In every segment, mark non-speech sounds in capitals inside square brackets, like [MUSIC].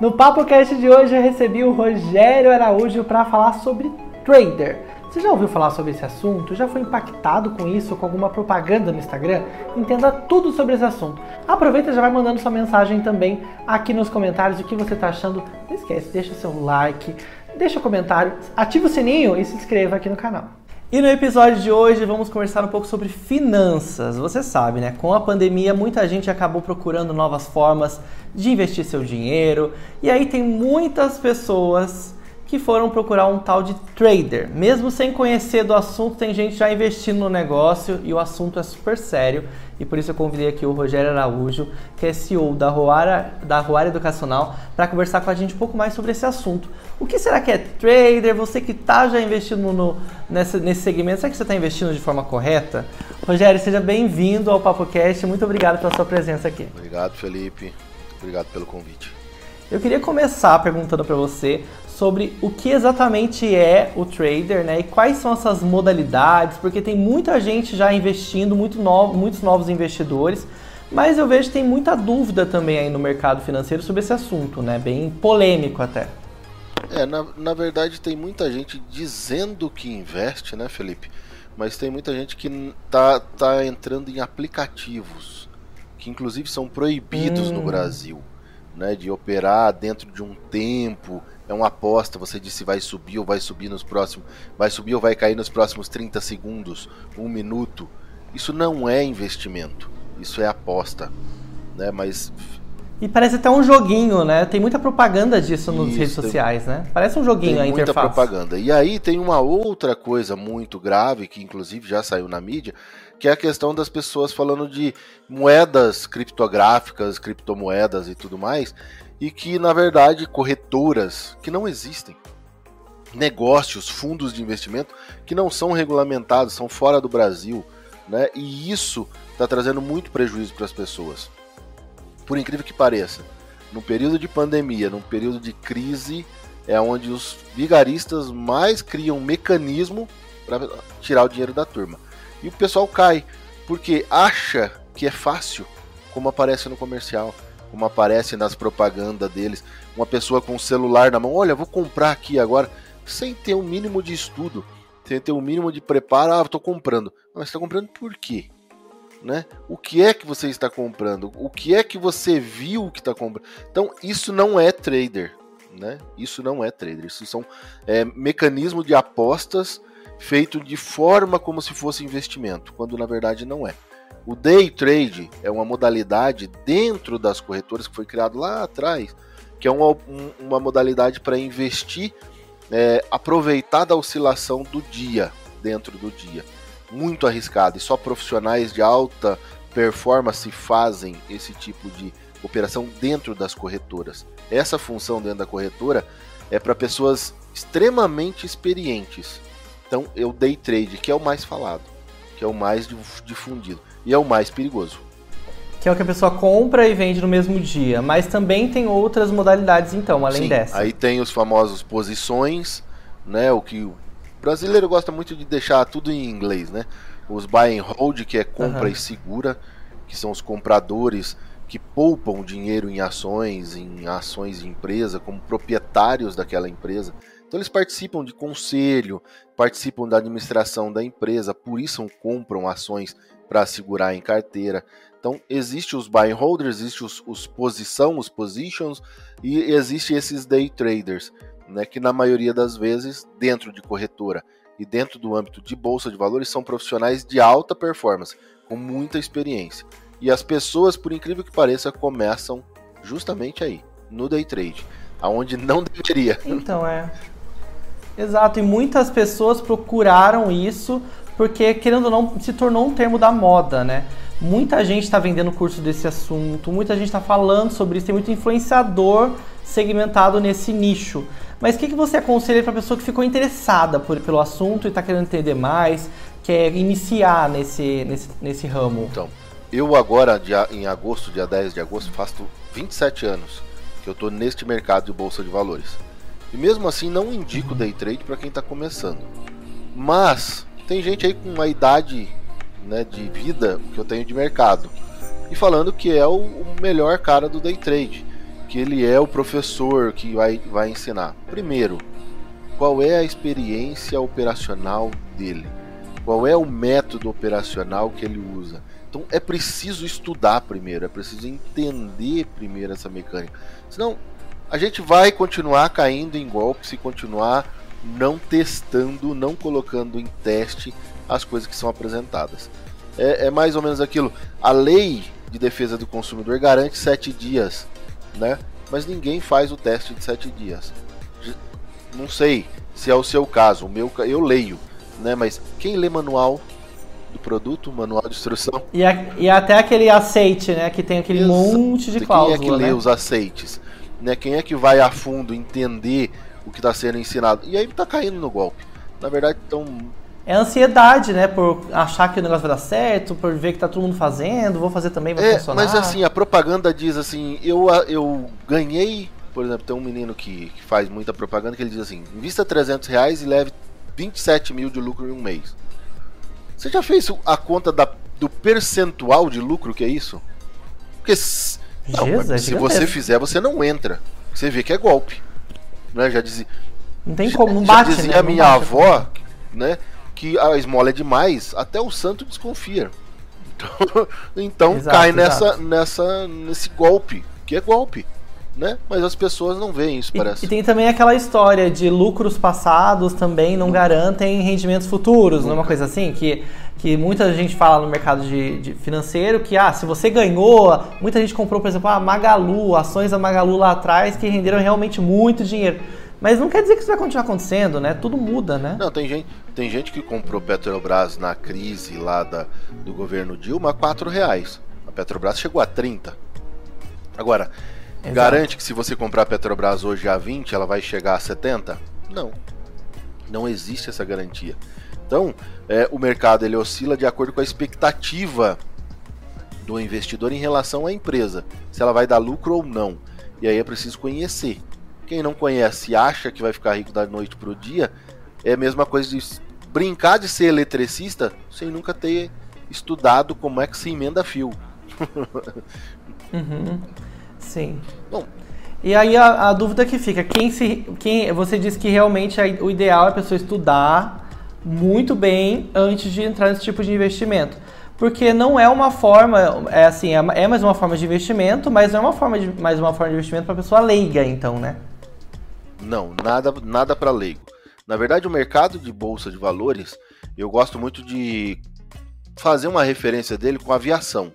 No Papo Cast de hoje eu recebi o Rogério Araújo para falar sobre trader. Você já ouviu falar sobre esse assunto? Já foi impactado com isso, com alguma propaganda no Instagram? Entenda tudo sobre esse assunto. Aproveita e já vai mandando sua mensagem também aqui nos comentários o que você está achando. Não esquece, deixa seu like, deixa o comentário, ativa o sininho e se inscreva aqui no canal. E no episódio de hoje vamos conversar um pouco sobre finanças. Você sabe, né? Com a pandemia, muita gente acabou procurando novas formas de investir seu dinheiro. E aí tem muitas pessoas que foram procurar um tal de trader. Mesmo sem conhecer do assunto, tem gente já investindo no negócio e o assunto é super sério. E por isso eu convidei aqui o Rogério Araújo, que é CEO da Roara, da Roara Educacional, para conversar com a gente um pouco mais sobre esse assunto. O que será que é trader? Você que está já investindo no, nesse, nesse segmento, será que você está investindo de forma correta? Rogério, seja bem-vindo ao PapoCast. Muito obrigado pela sua presença aqui. Obrigado, Felipe. Obrigado pelo convite. Eu queria começar perguntando para você sobre o que exatamente é o trader, né? E quais são essas modalidades, porque tem muita gente já investindo, muito novo, muitos novos investidores, mas eu vejo que tem muita dúvida também aí no mercado financeiro sobre esse assunto, né? Bem polêmico até. É, na, na verdade tem muita gente dizendo que investe, né, Felipe? Mas tem muita gente que tá, tá entrando em aplicativos, que inclusive são proibidos hum. no Brasil, né? De operar dentro de um tempo é uma aposta, você disse se vai subir ou vai subir nos próximos, vai subir ou vai cair nos próximos 30 segundos, um minuto. Isso não é investimento, isso é aposta, né? Mas e parece até um joguinho, né? Tem muita propaganda disso nas redes sociais, né? Parece um joguinho tem a muita interface. propaganda. E aí tem uma outra coisa muito grave que inclusive já saiu na mídia, que é a questão das pessoas falando de moedas criptográficas, criptomoedas e tudo mais, e que, na verdade, corretoras que não existem, negócios, fundos de investimento que não são regulamentados, são fora do Brasil, né? E isso está trazendo muito prejuízo para as pessoas. Por incrível que pareça, no período de pandemia, no período de crise, é onde os vigaristas mais criam um mecanismo para tirar o dinheiro da turma. E o pessoal cai, porque acha que é fácil, como aparece no comercial como aparece nas propagandas deles, uma pessoa com o celular na mão, olha, vou comprar aqui agora, sem ter um mínimo de estudo, sem ter um mínimo de preparo, ah, estou comprando. Mas está comprando por quê? Né? O que é que você está comprando? O que é que você viu que está comprando? Então, isso não é trader, né? Isso não é trader. Isso são é, mecanismos de apostas feito de forma como se fosse investimento, quando na verdade não é. O day trade é uma modalidade dentro das corretoras que foi criado lá atrás, que é uma, uma modalidade para investir, é, aproveitar da oscilação do dia dentro do dia. Muito arriscado e só profissionais de alta performance fazem esse tipo de operação dentro das corretoras. Essa função dentro da corretora é para pessoas extremamente experientes. Então, eu day trade, que é o mais falado, que é o mais difundido e é o mais perigoso. Que é o que a pessoa compra e vende no mesmo dia. Mas também tem outras modalidades, então, além Sim, dessa. Aí tem os famosos posições, né? O que o brasileiro gosta muito de deixar tudo em inglês, né? Os buy and hold, que é compra uhum. e segura, que são os compradores que poupam dinheiro em ações, em ações de empresa, como proprietários daquela empresa. Então eles participam de conselho, participam da administração da empresa, por isso compram ações para segurar em carteira. Então, existe os buy and holders, existe os, os posição, os positions, e existe esses day traders, né, que na maioria das vezes, dentro de corretora e dentro do âmbito de bolsa de valores, são profissionais de alta performance, com muita experiência. E as pessoas, por incrível que pareça, começam justamente aí, no day trade, aonde não [LAUGHS] deveria. Então é. Exato, e muitas pessoas procuraram isso porque, querendo ou não, se tornou um termo da moda, né? Muita gente está vendendo curso desse assunto, muita gente está falando sobre isso, tem muito influenciador segmentado nesse nicho. Mas o que, que você aconselha para a pessoa que ficou interessada por, pelo assunto e está querendo entender mais, quer iniciar nesse, nesse, nesse ramo? Então, eu agora, dia, em agosto, dia 10 de agosto, faço 27 anos que eu estou neste mercado de bolsa de valores. E mesmo assim não indico day trade para quem está começando. Mas tem gente aí com uma idade né, de vida que eu tenho de mercado e falando que é o, o melhor cara do day trade, que ele é o professor que vai, vai ensinar. Primeiro, qual é a experiência operacional dele? Qual é o método operacional que ele usa? Então é preciso estudar primeiro, é preciso entender primeiro essa mecânica. Senão a gente vai continuar caindo em golpe se continuar não testando, não colocando em teste as coisas que são apresentadas. É, é mais ou menos aquilo. A lei de defesa do consumidor garante sete dias, né? Mas ninguém faz o teste de sete dias. Não sei se é o seu caso. O meu, eu leio, né? Mas quem lê manual do produto, manual de instrução? E, a, e até aquele aceite, né? Que tem aquele Exato. monte de cláusula. Quem é que né? lê os aceites? Né? Quem é que vai a fundo entender o que está sendo ensinado? E aí está caindo no golpe. Na verdade, estão é ansiedade, né? Por achar que o negócio vai dar certo, por ver que tá todo mundo fazendo, vou fazer também, vai é, funcionar. Mas assim, a propaganda diz assim, eu, eu ganhei, por exemplo, tem um menino que, que faz muita propaganda que ele diz assim, invista 300 reais e leve 27 mil de lucro em um mês. Você já fez a conta da, do percentual de lucro que é isso? Porque não, Jesus, é se você fizer, você não entra. Você vê que é golpe. Né? Já dizia. Não tem como, não bate, já dizia né? a minha avó, né? que a esmola é demais, até o santo desconfia. Então, [LAUGHS] então exato, cai nessa, nessa, nesse golpe, que é golpe. Né? Mas as pessoas não veem isso, e, parece. E tem também aquela história de lucros passados também não garantem rendimentos futuros, não é uma coisa assim? Que, que muita gente fala no mercado de, de, financeiro que, ah, se você ganhou, muita gente comprou, por exemplo, a Magalu, ações da Magalu lá atrás que renderam realmente muito dinheiro. Mas não quer dizer que isso vai continuar acontecendo, né? Tudo muda, né? Não, tem gente, tem gente que comprou Petrobras na crise lá da, do governo Dilma a 4 reais. A Petrobras chegou a 30. Agora, Exato. garante que se você comprar a Petrobras hoje a 20, ela vai chegar a 70? Não. Não existe essa garantia. Então, é, o mercado ele oscila de acordo com a expectativa do investidor em relação à empresa, se ela vai dar lucro ou não. E aí é preciso conhecer. Quem não conhece e acha que vai ficar rico da noite pro dia, é a mesma coisa de brincar de ser eletricista sem nunca ter estudado como é que se emenda fio. [LAUGHS] uhum. Sim. Bom, e aí a, a, dúvida que fica, quem se, quem, você disse que realmente a, o ideal é a pessoa estudar muito bem antes de entrar nesse tipo de investimento. Porque não é uma forma, é assim, é, é mais uma forma de investimento, mas não é uma forma de, mais uma forma de investimento para pessoa leiga, então, né? Não, nada, nada para leigo. Na verdade, o mercado de bolsa de valores, eu gosto muito de fazer uma referência dele com aviação.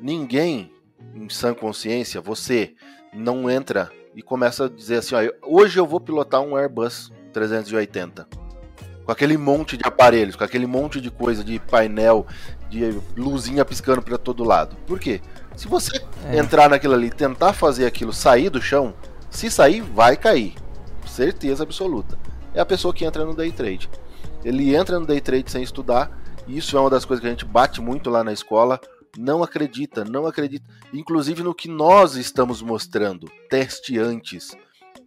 Ninguém, em sã consciência, você não entra e começa a dizer assim: ó, hoje eu vou pilotar um Airbus 380. Com aquele monte de aparelhos, com aquele monte de coisa, de painel, de luzinha piscando para todo lado. Por quê? Se você é. entrar naquilo ali tentar fazer aquilo sair do chão, se sair, vai cair. Certeza absoluta. É a pessoa que entra no day trade. Ele entra no day trade sem estudar, e isso é uma das coisas que a gente bate muito lá na escola. Não acredita, não acredita. Inclusive no que nós estamos mostrando. Teste antes.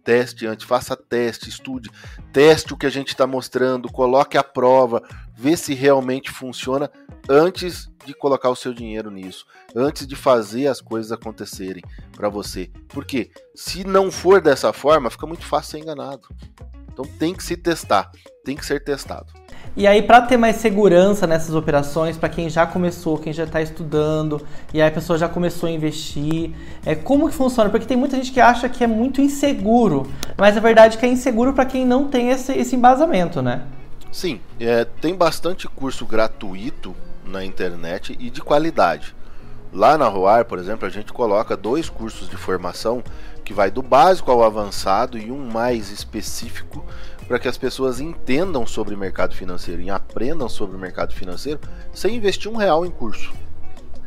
Teste antes, faça teste, estude, teste o que a gente está mostrando, coloque a prova, vê se realmente funciona antes de colocar o seu dinheiro nisso, antes de fazer as coisas acontecerem para você. Porque se não for dessa forma, fica muito fácil ser enganado. Então tem que se testar, tem que ser testado. E aí, para ter mais segurança nessas operações, para quem já começou, quem já está estudando, e aí a pessoa já começou a investir, é, como que funciona? Porque tem muita gente que acha que é muito inseguro, mas a verdade é que é inseguro para quem não tem esse, esse embasamento, né? Sim, é, tem bastante curso gratuito na internet e de qualidade. Lá na Roar, por exemplo, a gente coloca dois cursos de formação que vai do básico ao avançado e um mais específico para que as pessoas entendam sobre o mercado financeiro e aprendam sobre o mercado financeiro sem investir um real em curso,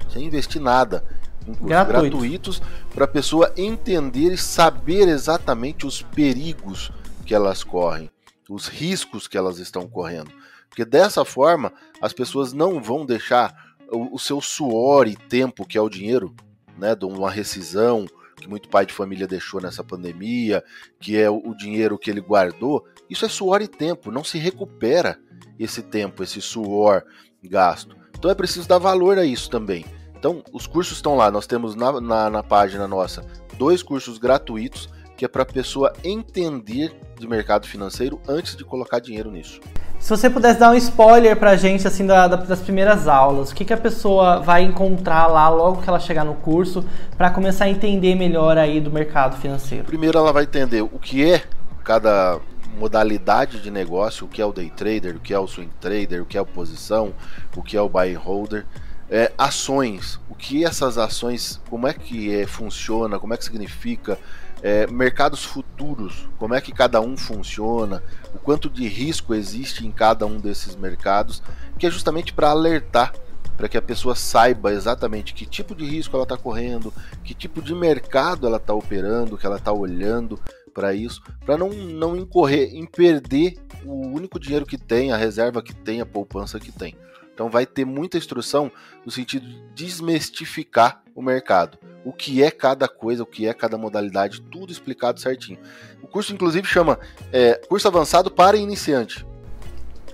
sem investir nada em cursos Gratuito. gratuitos para a pessoa entender e saber exatamente os perigos que elas correm, os riscos que elas estão correndo. Porque dessa forma as pessoas não vão deixar o, o seu suor e tempo, que é o dinheiro, né, de uma rescisão que muito pai de família deixou nessa pandemia, que é o, dinheiro que ele guardou, isso é suor e tempo, não se recupera esse tempo, esse suor gasto. Então é preciso dar valor a isso também. Então, os cursos estão lá, nós temos na, na, na página nossa dois cursos gratuitos que é para a pessoa entender de mercado financeiro antes de colocar dinheiro nisso. Se você pudesse dar um spoiler para a gente assim da, das primeiras aulas, o que, que a pessoa vai encontrar lá logo que ela chegar no curso para começar a entender melhor aí do mercado financeiro? Primeiro ela vai entender o que é cada modalidade de negócio, o que é o day trader, o que é o swing trader, o que é a posição, o que é o buy and holder, é, ações, o que essas ações, como é que é, funciona, como é que significa, é, mercados futuros, como é que cada um funciona, o quanto de risco existe em cada um desses mercados, que é justamente para alertar, para que a pessoa saiba exatamente que tipo de risco ela está correndo, que tipo de mercado ela está operando, que ela está olhando para isso, para não, não incorrer em perder o único dinheiro que tem, a reserva que tem, a poupança que tem. Então vai ter muita instrução no sentido de desmistificar o mercado. O que é cada coisa, o que é cada modalidade, tudo explicado certinho. O curso, inclusive, chama é, curso avançado para iniciante.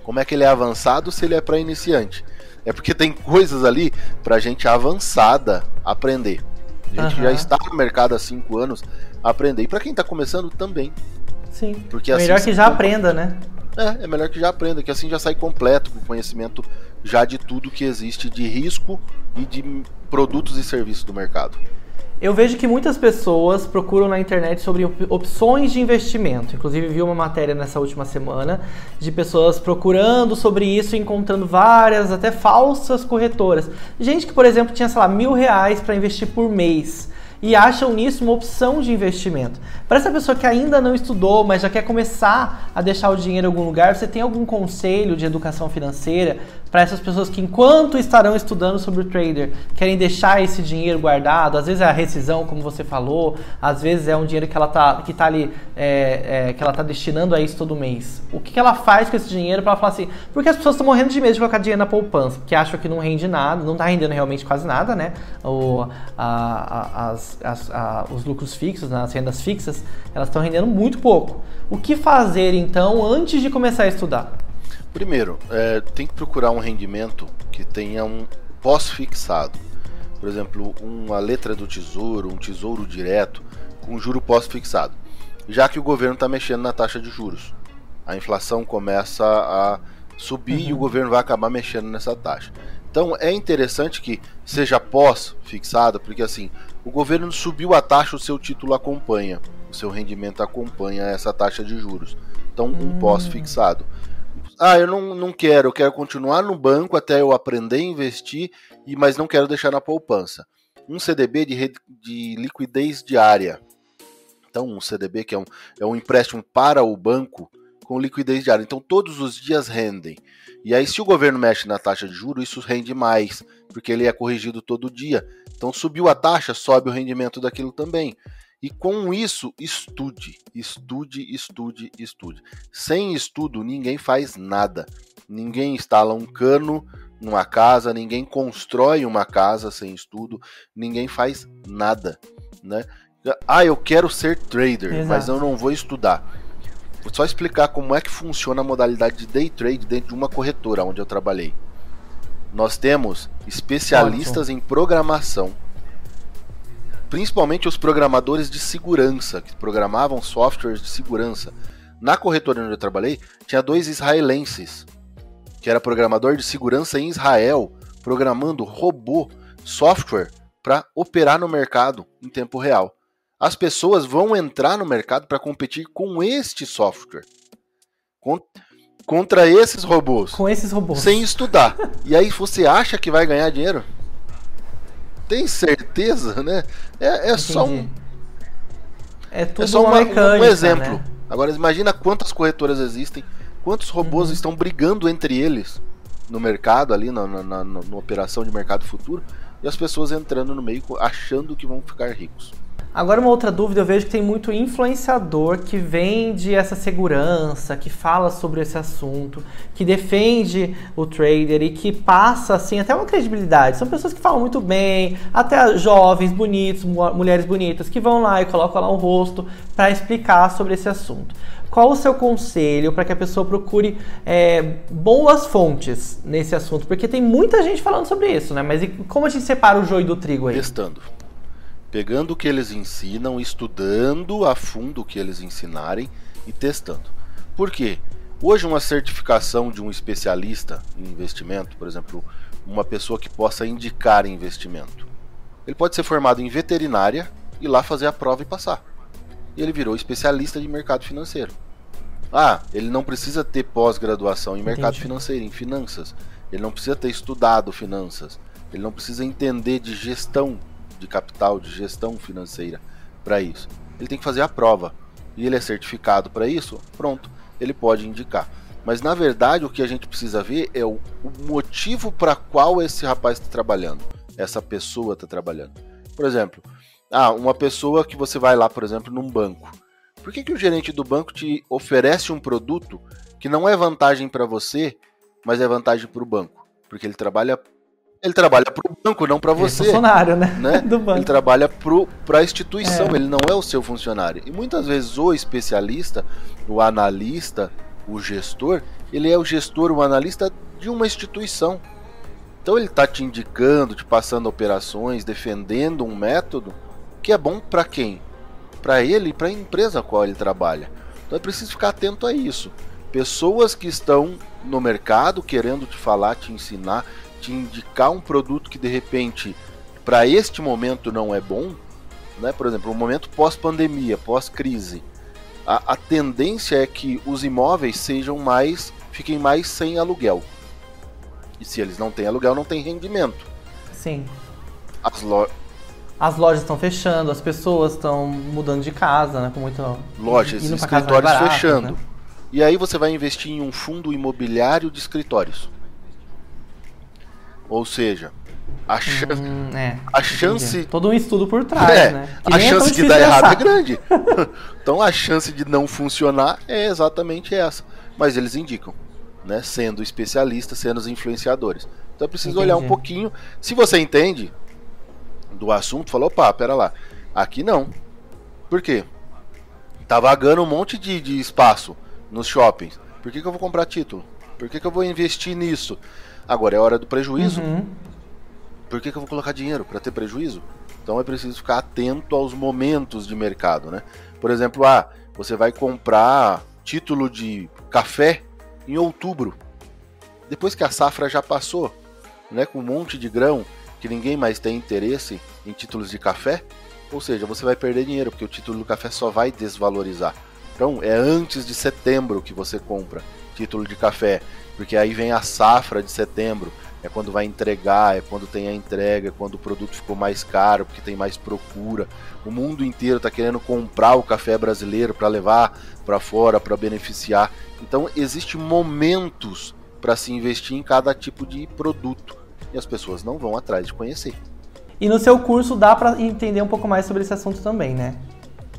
Como é que ele é avançado se ele é para iniciante? É porque tem coisas ali para gente avançada aprender. A gente uhum. já está no mercado há cinco anos aprender. E para quem está começando também. Sim. Porque assim, melhor que já aprenda, né? É, é melhor que já aprenda, que assim já sai completo com conhecimento já de tudo que existe de risco e de produtos e serviços do mercado. Eu vejo que muitas pessoas procuram na internet sobre opções de investimento. Inclusive, vi uma matéria nessa última semana de pessoas procurando sobre isso e encontrando várias, até falsas corretoras. Gente que, por exemplo, tinha, sei lá, mil reais para investir por mês e acham nisso uma opção de investimento. Para essa pessoa que ainda não estudou, mas já quer começar a deixar o dinheiro em algum lugar, você tem algum conselho de educação financeira para essas pessoas que, enquanto estarão estudando sobre o trader, querem deixar esse dinheiro guardado? Às vezes é a rescisão, como você falou, às vezes é um dinheiro que ela está que tá ali, é, é, que ela está destinando a isso todo mês. O que, que ela faz com esse dinheiro para falar assim? Porque as pessoas estão morrendo de medo de colocar dinheiro na poupança, porque acham que não rende nada, não está rendendo realmente quase nada, né? Ou a, a, as, a, os lucros fixos, né? as rendas fixas, elas estão rendendo muito pouco. O que fazer então antes de começar a estudar? Primeiro, é, tem que procurar um rendimento que tenha um pós-fixado. Por exemplo, uma letra do tesouro, um tesouro direto, com juro pós-fixado. Já que o governo está mexendo na taxa de juros. A inflação começa a subir uhum. e o uhum. governo vai acabar mexendo nessa taxa. Então é interessante que seja pós-fixada, porque assim, o governo subiu a taxa, o seu título acompanha, o seu rendimento acompanha essa taxa de juros. Então, um hum. pós-fixado. Ah, eu não, não quero, eu quero continuar no banco até eu aprender a investir, e mas não quero deixar na poupança. Um CDB de, de liquidez diária. Então, um CDB que é um, é um empréstimo para o banco com liquidez diária. Então, todos os dias rendem. E aí, se o governo mexe na taxa de juros, isso rende mais, porque ele é corrigido todo dia. Então, subiu a taxa, sobe o rendimento daquilo também. E com isso, estude, estude, estude, estude. Sem estudo, ninguém faz nada. Ninguém instala um cano numa casa, ninguém constrói uma casa sem estudo, ninguém faz nada, né? Ah, eu quero ser trader, Exato. mas eu não vou estudar. Vou só explicar como é que funciona a modalidade de day trade dentro de uma corretora onde eu trabalhei. Nós temos especialistas em programação principalmente os programadores de segurança, que programavam softwares de segurança. Na corretora onde eu trabalhei, tinha dois israelenses, que era programador de segurança em Israel, programando robô, software para operar no mercado em tempo real. As pessoas vão entrar no mercado para competir com este software. Contra esses robôs. Com esses robôs. Sem estudar. [LAUGHS] e aí você acha que vai ganhar dinheiro? Tem certeza, né? É, é só um. É tudo é só uma, mecânica, um exemplo. Né? Agora imagina quantas corretoras existem, quantos robôs uhum. estão brigando entre eles no mercado ali, na, na, na, na operação de mercado futuro, e as pessoas entrando no meio achando que vão ficar ricos. Agora, uma outra dúvida, eu vejo que tem muito influenciador que vende essa segurança, que fala sobre esse assunto, que defende o trader e que passa, assim, até uma credibilidade. São pessoas que falam muito bem, até jovens, bonitos, mulheres bonitas, que vão lá e colocam lá o rosto para explicar sobre esse assunto. Qual o seu conselho para que a pessoa procure é, boas fontes nesse assunto? Porque tem muita gente falando sobre isso, né? Mas como a gente separa o joio do trigo aí? Testando pegando o que eles ensinam, estudando a fundo o que eles ensinarem e testando. Por quê? Hoje uma certificação de um especialista em investimento, por exemplo, uma pessoa que possa indicar investimento, ele pode ser formado em veterinária e lá fazer a prova e passar. E ele virou especialista de mercado financeiro. Ah, ele não precisa ter pós-graduação em mercado Entendi. financeiro, em finanças. Ele não precisa ter estudado finanças. Ele não precisa entender de gestão de capital, de gestão financeira para isso. Ele tem que fazer a prova. E ele é certificado para isso, pronto, ele pode indicar. Mas na verdade o que a gente precisa ver é o, o motivo para qual esse rapaz está trabalhando, essa pessoa está trabalhando. Por exemplo, ah, uma pessoa que você vai lá, por exemplo, num banco. Por que, que o gerente do banco te oferece um produto que não é vantagem para você, mas é vantagem para o banco? Porque ele trabalha ele trabalha para o banco, não para você. É funcionário, né? né? [LAUGHS] Do banco. Ele trabalha para a instituição, é. ele não é o seu funcionário. E muitas vezes o especialista, o analista, o gestor, ele é o gestor, o analista de uma instituição. Então ele está te indicando, te passando operações, defendendo um método que é bom para quem? Para ele e para a empresa a qual ele trabalha. Então é preciso ficar atento a isso. Pessoas que estão no mercado querendo te falar, te ensinar, te indicar um produto que de repente para este momento não é bom, né? Por exemplo, um momento pós-pandemia, pós-crise, a, a, tendência é que os imóveis sejam mais, fiquem mais sem aluguel. E se eles não têm aluguel, não tem rendimento. Sim. As, lo... as lojas estão fechando, as pessoas estão mudando de casa, né? Com muita lojas, escritórios fechando. Né? E aí você vai investir em um fundo imobiliário de escritórios. Ou seja, a, chan hum, é, a chance. Todo um estudo por trás, é, né? Que a é chance é de dar errado é grande. [LAUGHS] então a chance de não funcionar é exatamente essa. Mas eles indicam, né? Sendo especialistas, sendo os influenciadores. Então é preciso Entendi. olhar um pouquinho. Se você entende do assunto, falou, opa, pera lá. Aqui não. Por quê? Tá vagando um monte de, de espaço nos shoppings. Por que, que eu vou comprar título? Por que, que eu vou investir nisso? Agora é hora do prejuízo. Uhum. Por que, que eu vou colocar dinheiro? Para ter prejuízo? Então é preciso ficar atento aos momentos de mercado, né? Por exemplo, ah, você vai comprar título de café em outubro. Depois que a safra já passou, né, com um monte de grão que ninguém mais tem interesse em títulos de café, ou seja, você vai perder dinheiro porque o título do café só vai desvalorizar. Então, é antes de setembro que você compra título de café porque aí vem a safra de setembro, é quando vai entregar, é quando tem a entrega, é quando o produto ficou mais caro, porque tem mais procura. O mundo inteiro está querendo comprar o café brasileiro para levar para fora, para beneficiar. Então, existem momentos para se investir em cada tipo de produto e as pessoas não vão atrás de conhecer. E no seu curso dá para entender um pouco mais sobre esse assunto também, né?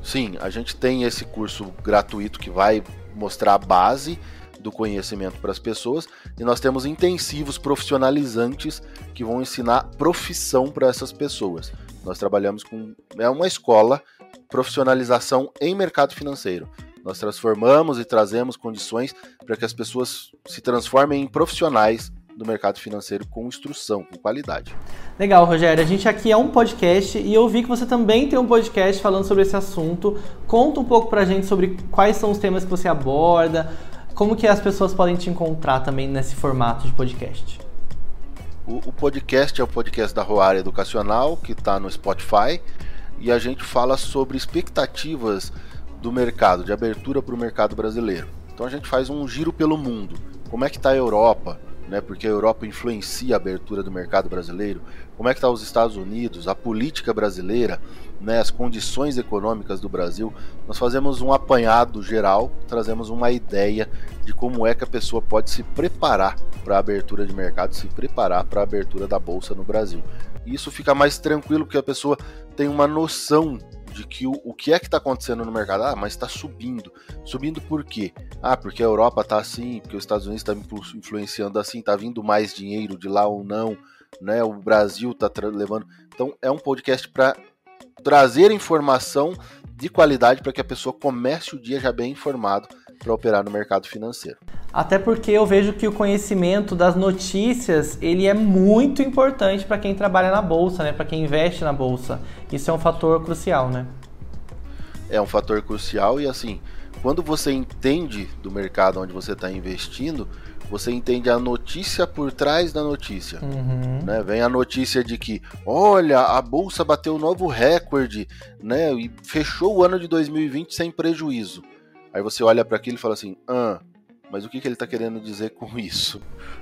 Sim, a gente tem esse curso gratuito que vai mostrar a base do conhecimento para as pessoas e nós temos intensivos profissionalizantes que vão ensinar profissão para essas pessoas. Nós trabalhamos com é uma escola profissionalização em mercado financeiro. Nós transformamos e trazemos condições para que as pessoas se transformem em profissionais do mercado financeiro com instrução, com qualidade. Legal, Rogério. A gente aqui é um podcast e eu vi que você também tem um podcast falando sobre esse assunto. Conta um pouco para a gente sobre quais são os temas que você aborda, como que as pessoas podem te encontrar também nesse formato de podcast? O, o podcast é o podcast da Roária Educacional, que está no Spotify, e a gente fala sobre expectativas do mercado, de abertura para o mercado brasileiro. Então a gente faz um giro pelo mundo. Como é que está a Europa? Né, porque a Europa influencia a abertura do mercado brasileiro. Como é que está os Estados Unidos, a política brasileira, né, as condições econômicas do Brasil, nós fazemos um apanhado geral, trazemos uma ideia de como é que a pessoa pode se preparar para a abertura de mercado, se preparar para a abertura da bolsa no Brasil. E isso fica mais tranquilo porque a pessoa tem uma noção de que o, o que é que está acontecendo no mercado. Ah, mas está subindo. Subindo por quê? Ah, porque a Europa está assim, porque os Estados Unidos estão tá influenciando assim, está vindo mais dinheiro de lá ou não, né? O Brasil está levando. Então é um podcast para trazer informação de qualidade para que a pessoa comece o dia já bem informado para operar no mercado financeiro. Até porque eu vejo que o conhecimento das notícias ele é muito importante para quem trabalha na bolsa, né? Para quem investe na bolsa. Isso é um fator crucial, né? É um fator crucial e assim, quando você entende do mercado onde você está investindo, você entende a notícia por trás da notícia. Uhum. Né? Vem a notícia de que, olha, a bolsa bateu um novo recorde, né? E fechou o ano de 2020 sem prejuízo. Aí você olha para aquilo e fala assim, ah, mas o que, que ele está querendo dizer com [LAUGHS] isso?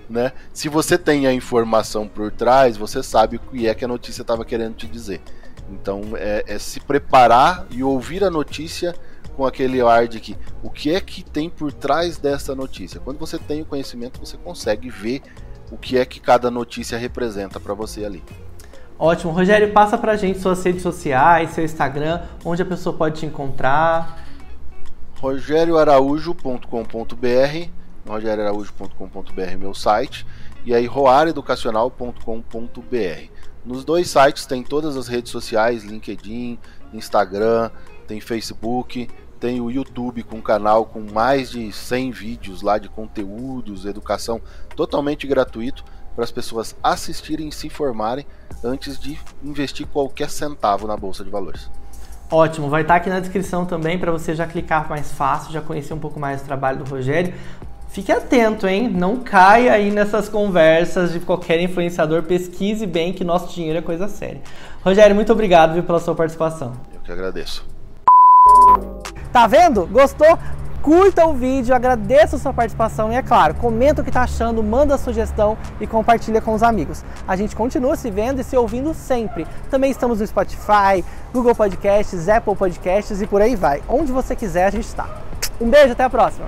Né? Se você tem a informação por trás, você sabe o que é que a notícia estava querendo te dizer. Então é, é se preparar e ouvir a notícia com aquele ar de que o que é que tem por trás dessa notícia. Quando você tem o conhecimento, você consegue ver o que é que cada notícia representa para você ali. Ótimo. Rogério, passa pra gente suas redes sociais, seu Instagram, onde a pessoa pode te encontrar. rogérioaraújo.com.br rogérioaraújo.com.br meu site e aí roareducacional.com.br nos dois sites tem todas as redes sociais, LinkedIn, Instagram, tem Facebook, tem o YouTube com um canal com mais de 100 vídeos lá de conteúdos, educação totalmente gratuito para as pessoas assistirem e se informarem antes de investir qualquer centavo na bolsa de valores. Ótimo, vai estar aqui na descrição também para você já clicar mais fácil, já conhecer um pouco mais do trabalho do Rogério. Fique atento, hein? Não caia aí nessas conversas de qualquer influenciador. Pesquise bem que nosso dinheiro é coisa séria. Rogério, muito obrigado viu, pela sua participação. Eu que agradeço. Tá vendo? Gostou? Curta o vídeo, agradeça a sua participação e, é claro, comenta o que tá achando, manda sugestão e compartilha com os amigos. A gente continua se vendo e se ouvindo sempre. Também estamos no Spotify, Google Podcasts, Apple Podcasts e por aí vai. Onde você quiser, a gente está. Um beijo, até a próxima!